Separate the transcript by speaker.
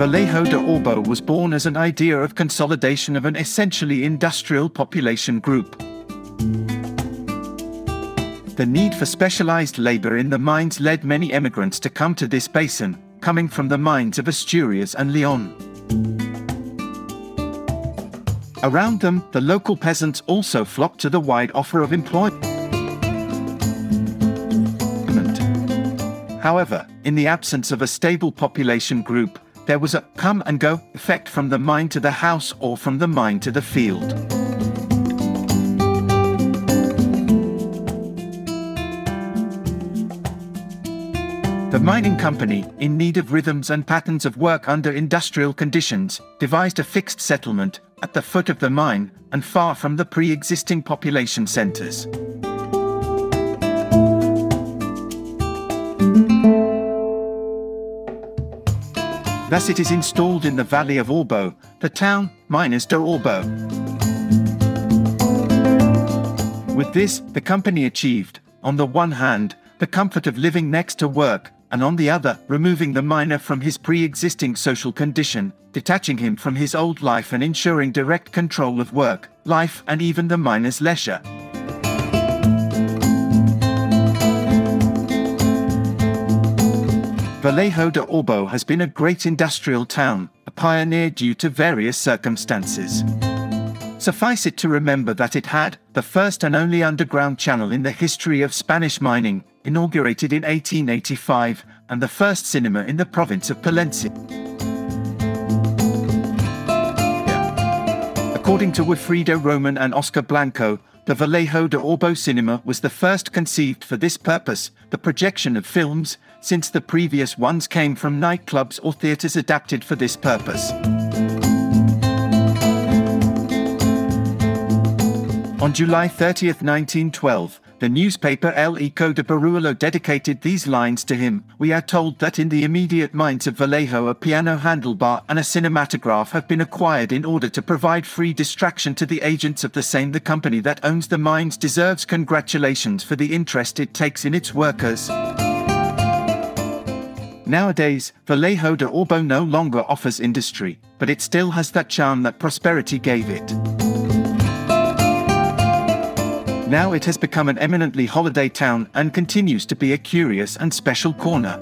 Speaker 1: Vallejo de Orbó was born as an idea of consolidation of an essentially industrial population group. The need for specialized labor in the mines led many emigrants to come to this basin, coming from the mines of Asturias and León. Around them, the local peasants also flocked to the wide offer of employment. However, in the absence of a stable population group, there was a come and go effect from the mine to the house or from the mine to the field. The mining company, in need of rhythms and patterns of work under industrial conditions, devised a fixed settlement at the foot of the mine and far from the pre existing population centers. Thus it is installed in the valley of Orbó, the town, Minas de Orbó. With this, the company achieved, on the one hand, the comfort of living next to work, and on the other, removing the miner from his pre existing social condition, detaching him from his old life and ensuring direct control of work, life, and even the miner's leisure. Vallejo de Orbó has been a great industrial town, a pioneer due to various circumstances. Suffice it to remember that it had the first and only underground channel in the history of Spanish mining, inaugurated in 1885, and the first cinema in the province of Palencia. According to Wilfredo Roman and Oscar Blanco, the Vallejo de Orbó cinema was the first conceived for this purpose, the projection of films, since the previous ones came from nightclubs or theatres adapted for this purpose. On July 30, 1912, the newspaper El Eco de Barruelo dedicated these lines to him. We are told that in the immediate mines of Vallejo a piano handlebar and a cinematograph have been acquired in order to provide free distraction to the agents of the same. The company that owns the mines deserves congratulations for the interest it takes in its workers. Nowadays, Vallejo de Orbó no longer offers industry, but it still has that charm that prosperity gave it. Now it has become an eminently holiday town and continues to be a curious and special corner.